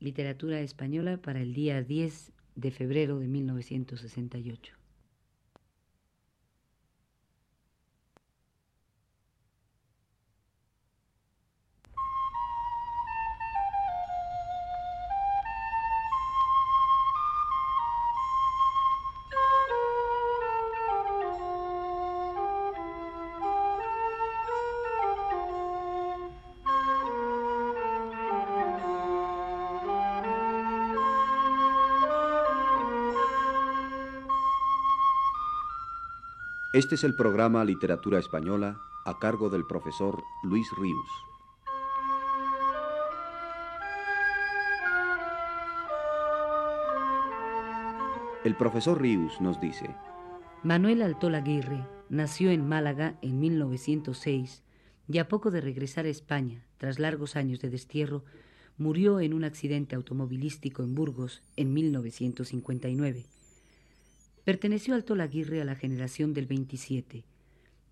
Literatura Española para el día 10 de febrero de 1968. Este es el programa Literatura Española a cargo del profesor Luis Ríos. El profesor Ríos nos dice, Manuel Altola Aguirre nació en Málaga en 1906 y a poco de regresar a España, tras largos años de destierro, murió en un accidente automovilístico en Burgos en 1959. Perteneció Alto Laguirre a la generación del 27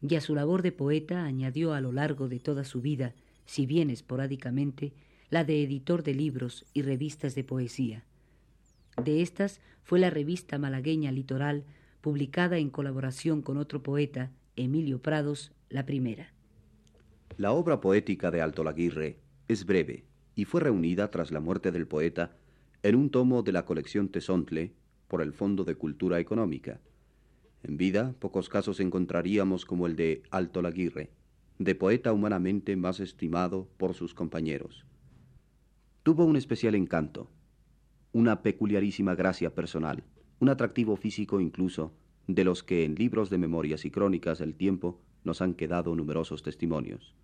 y a su labor de poeta añadió a lo largo de toda su vida, si bien esporádicamente, la de editor de libros y revistas de poesía. De estas fue la revista malagueña Litoral, publicada en colaboración con otro poeta, Emilio Prados, la primera. La obra poética de Alto Laguirre es breve y fue reunida tras la muerte del poeta en un tomo de la colección Tesontle, por el Fondo de Cultura Económica. En vida, pocos casos encontraríamos como el de Alto Laguirre, de poeta humanamente más estimado por sus compañeros. Tuvo un especial encanto, una peculiarísima gracia personal, un atractivo físico incluso, de los que en libros de memorias y crónicas del tiempo nos han quedado numerosos testimonios.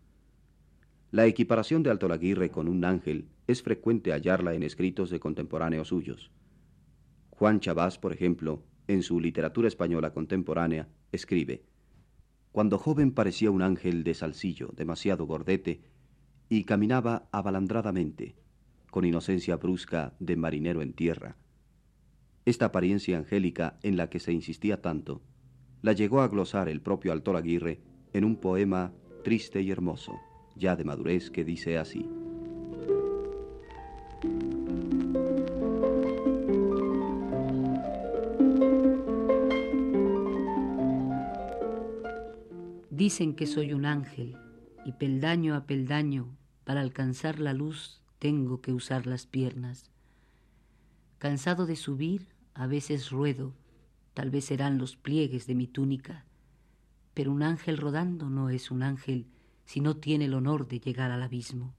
La equiparación de Alto Laguirre con un ángel es frecuente hallarla en escritos de contemporáneos suyos. Juan Chabás, por ejemplo, en su literatura española contemporánea, escribe, Cuando joven parecía un ángel de salsillo, demasiado gordete, y caminaba abalandradamente, con inocencia brusca de marinero en tierra. Esta apariencia angélica en la que se insistía tanto, la llegó a glosar el propio Altor Aguirre en un poema triste y hermoso, ya de madurez, que dice así. Dicen que soy un ángel y peldaño a peldaño para alcanzar la luz tengo que usar las piernas. Cansado de subir, a veces ruedo, tal vez serán los pliegues de mi túnica, pero un ángel rodando no es un ángel si no tiene el honor de llegar al abismo.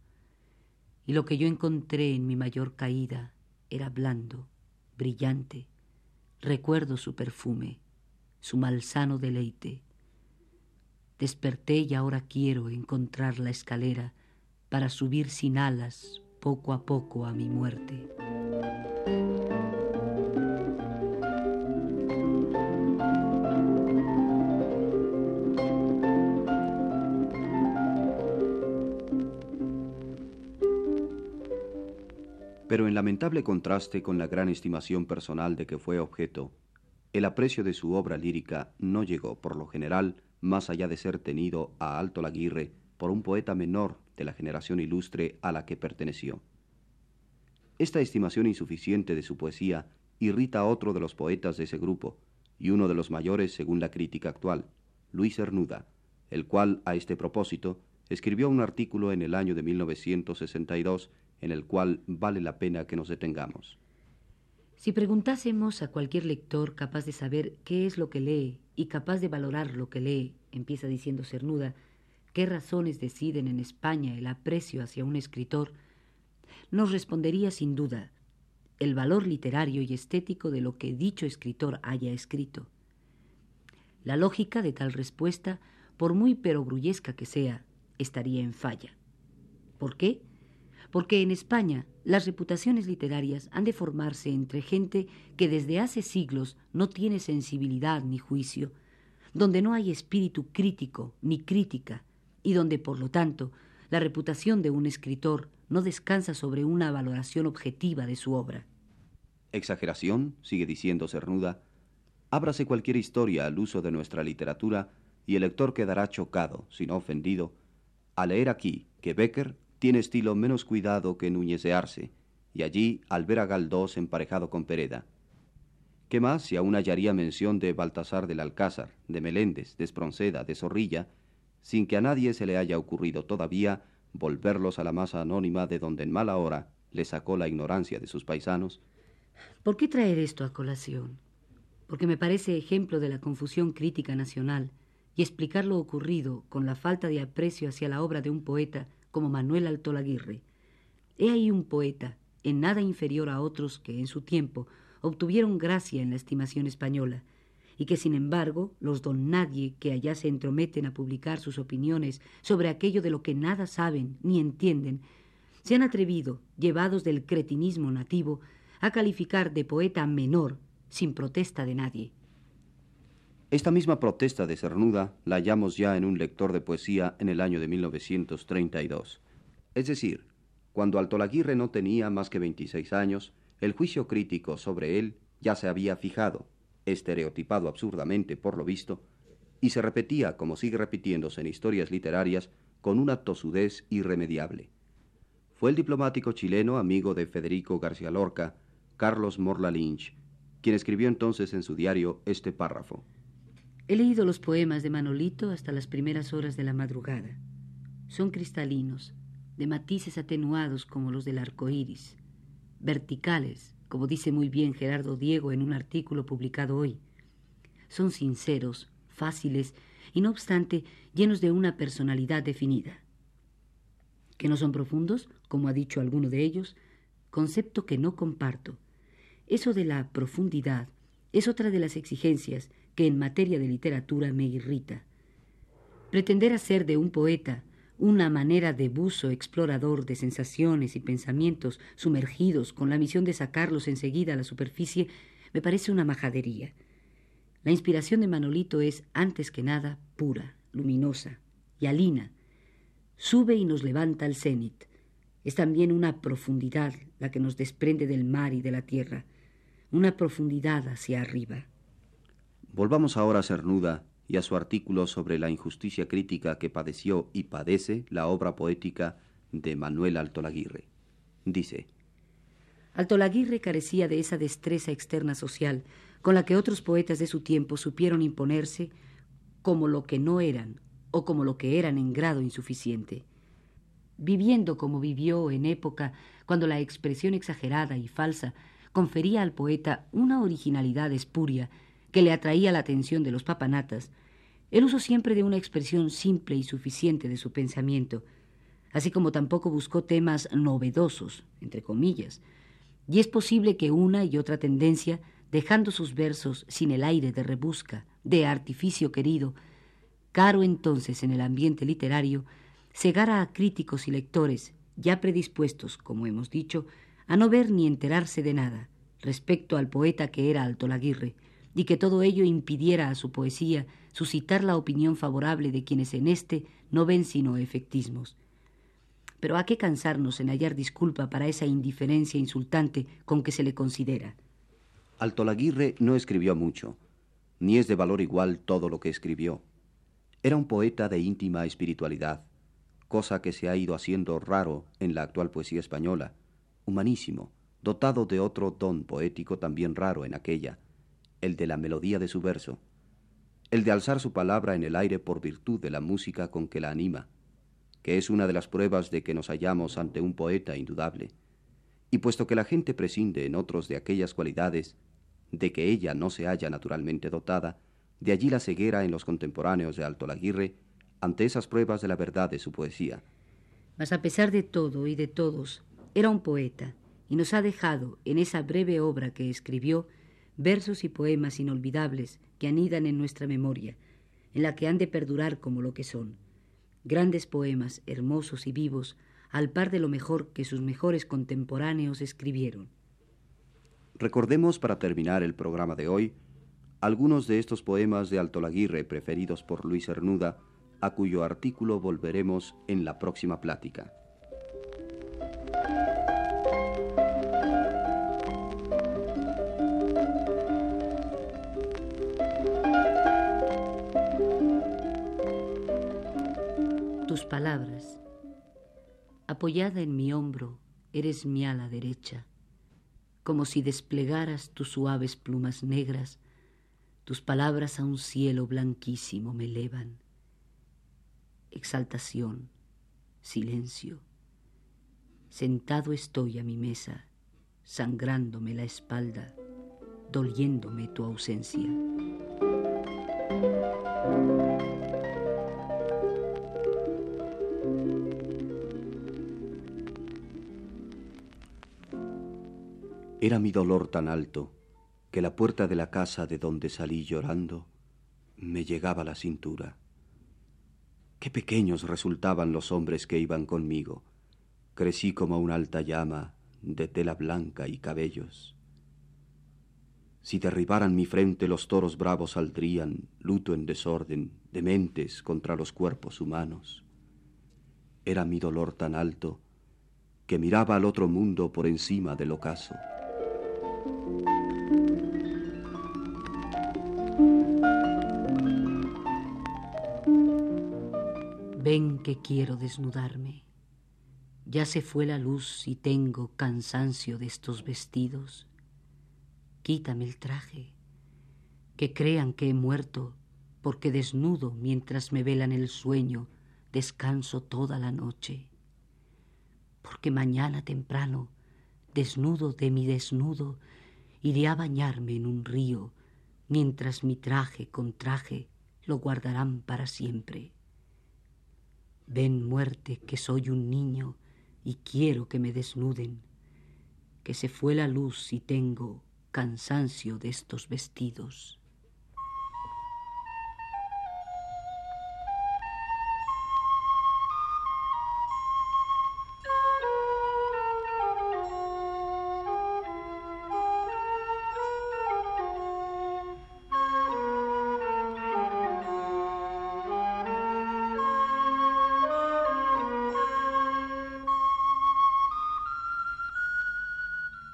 Y lo que yo encontré en mi mayor caída era blando, brillante. Recuerdo su perfume, su malsano deleite Desperté y ahora quiero encontrar la escalera para subir sin alas poco a poco a mi muerte. Pero en lamentable contraste con la gran estimación personal de que fue objeto, el aprecio de su obra lírica no llegó, por lo general, más allá de ser tenido a Alto Laguirre por un poeta menor de la generación ilustre a la que perteneció. Esta estimación insuficiente de su poesía irrita a otro de los poetas de ese grupo, y uno de los mayores según la crítica actual, Luis Cernuda, el cual a este propósito escribió un artículo en el año de 1962 en el cual vale la pena que nos detengamos. Si preguntásemos a cualquier lector capaz de saber qué es lo que lee y capaz de valorar lo que lee, empieza diciendo Cernuda, qué razones deciden en España el aprecio hacia un escritor, nos respondería sin duda el valor literario y estético de lo que dicho escritor haya escrito. La lógica de tal respuesta, por muy perogrullesca que sea, estaría en falla. ¿Por qué? Porque en España las reputaciones literarias han de formarse entre gente que desde hace siglos no tiene sensibilidad ni juicio, donde no hay espíritu crítico ni crítica, y donde, por lo tanto, la reputación de un escritor no descansa sobre una valoración objetiva de su obra. Exageración, sigue diciendo Cernuda, ábrase cualquier historia al uso de nuestra literatura y el lector quedará chocado, si no ofendido, al leer aquí que Becker tiene estilo menos cuidado que Núñez de Arce, y allí al ver a Galdós emparejado con Pereda. ¿Qué más si aún hallaría mención de Baltasar del Alcázar, de Meléndez, de Espronceda, de Zorrilla, sin que a nadie se le haya ocurrido todavía volverlos a la masa anónima de donde en mala hora le sacó la ignorancia de sus paisanos? ¿Por qué traer esto a colación? Porque me parece ejemplo de la confusión crítica nacional y explicar lo ocurrido con la falta de aprecio hacia la obra de un poeta como Manuel Altolaguirre. He ahí un poeta, en nada inferior a otros que en su tiempo obtuvieron gracia en la estimación española, y que sin embargo los don nadie que allá se entrometen a publicar sus opiniones sobre aquello de lo que nada saben ni entienden, se han atrevido, llevados del cretinismo nativo, a calificar de poeta menor sin protesta de nadie. Esta misma protesta de Cernuda la hallamos ya en un lector de poesía en el año de 1932. Es decir, cuando Altolaguirre no tenía más que 26 años, el juicio crítico sobre él ya se había fijado, estereotipado absurdamente por lo visto, y se repetía, como sigue repitiéndose en historias literarias, con una tosudez irremediable. Fue el diplomático chileno, amigo de Federico García Lorca, Carlos Morla Lynch, quien escribió entonces en su diario este párrafo. He leído los poemas de Manolito hasta las primeras horas de la madrugada. Son cristalinos, de matices atenuados como los del arco iris, verticales, como dice muy bien Gerardo Diego en un artículo publicado hoy. Son sinceros, fáciles y no obstante llenos de una personalidad definida. Que no son profundos, como ha dicho alguno de ellos, concepto que no comparto. Eso de la profundidad es otra de las exigencias que en materia de literatura me irrita. Pretender hacer de un poeta una manera de buzo explorador de sensaciones y pensamientos sumergidos con la misión de sacarlos enseguida a la superficie me parece una majadería. La inspiración de Manolito es, antes que nada, pura, luminosa y alina. Sube y nos levanta al cenit. Es también una profundidad la que nos desprende del mar y de la tierra, una profundidad hacia arriba. Volvamos ahora a Cernuda y a su artículo sobre la injusticia crítica que padeció y padece la obra poética de Manuel Altolaguirre. Dice, Altolaguirre carecía de esa destreza externa social con la que otros poetas de su tiempo supieron imponerse como lo que no eran o como lo que eran en grado insuficiente. Viviendo como vivió en época cuando la expresión exagerada y falsa confería al poeta una originalidad espuria que le atraía la atención de los papanatas, el uso siempre de una expresión simple y suficiente de su pensamiento, así como tampoco buscó temas novedosos, entre comillas, y es posible que una y otra tendencia, dejando sus versos sin el aire de rebusca, de artificio querido, caro entonces en el ambiente literario, cegara a críticos y lectores, ya predispuestos, como hemos dicho, a no ver ni enterarse de nada respecto al poeta que era Alto Laguirre, y que todo ello impidiera a su poesía suscitar la opinión favorable de quienes en éste no ven sino efectismos. Pero ¿a qué cansarnos en hallar disculpa para esa indiferencia insultante con que se le considera? Altolaguirre no escribió mucho, ni es de valor igual todo lo que escribió. Era un poeta de íntima espiritualidad, cosa que se ha ido haciendo raro en la actual poesía española, humanísimo, dotado de otro don poético también raro en aquella, el de la melodía de su verso, el de alzar su palabra en el aire por virtud de la música con que la anima, que es una de las pruebas de que nos hallamos ante un poeta indudable. Y puesto que la gente prescinde en otros de aquellas cualidades de que ella no se halla naturalmente dotada, de allí la ceguera en los contemporáneos de Alto Laguirre ante esas pruebas de la verdad de su poesía. Mas a pesar de todo y de todos, era un poeta, y nos ha dejado, en esa breve obra que escribió, versos y poemas inolvidables que anidan en nuestra memoria, en la que han de perdurar como lo que son. Grandes poemas, hermosos y vivos, al par de lo mejor que sus mejores contemporáneos escribieron. Recordemos para terminar el programa de hoy algunos de estos poemas de Alto Laguirre preferidos por Luis Cernuda, a cuyo artículo volveremos en la próxima plática. Palabras. Apoyada en mi hombro, eres mi ala derecha. como si desplegaras tus suaves plumas negras, tus palabras a un cielo blanquísimo me elevan. Exaltación, silencio. Sentado estoy a mi mesa, sangrándome la espalda, doliéndome tu ausencia. Era mi dolor tan alto que la puerta de la casa de donde salí llorando me llegaba a la cintura. Qué pequeños resultaban los hombres que iban conmigo. Crecí como una alta llama de tela blanca y cabellos. Si derribaran mi frente los toros bravos saldrían, luto en desorden, dementes contra los cuerpos humanos. Era mi dolor tan alto que miraba al otro mundo por encima del ocaso. Ven que quiero desnudarme. Ya se fue la luz y tengo cansancio de estos vestidos. Quítame el traje, que crean que he muerto, porque desnudo mientras me velan el sueño, descanso toda la noche. Porque mañana temprano, desnudo de mi desnudo, iré a bañarme en un río, mientras mi traje con traje lo guardarán para siempre. Ven muerte que soy un niño y quiero que me desnuden, que se fue la luz y tengo cansancio de estos vestidos.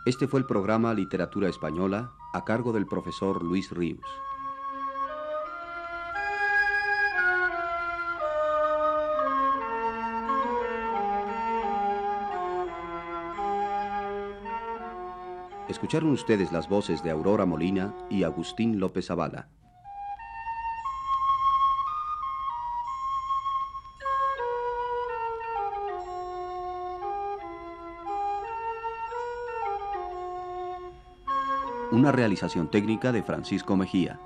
Este fue el programa Literatura Española a cargo del profesor Luis Ríos. Escucharon ustedes las voces de Aurora Molina y Agustín López Avala. Una realización técnica de Francisco Mejía.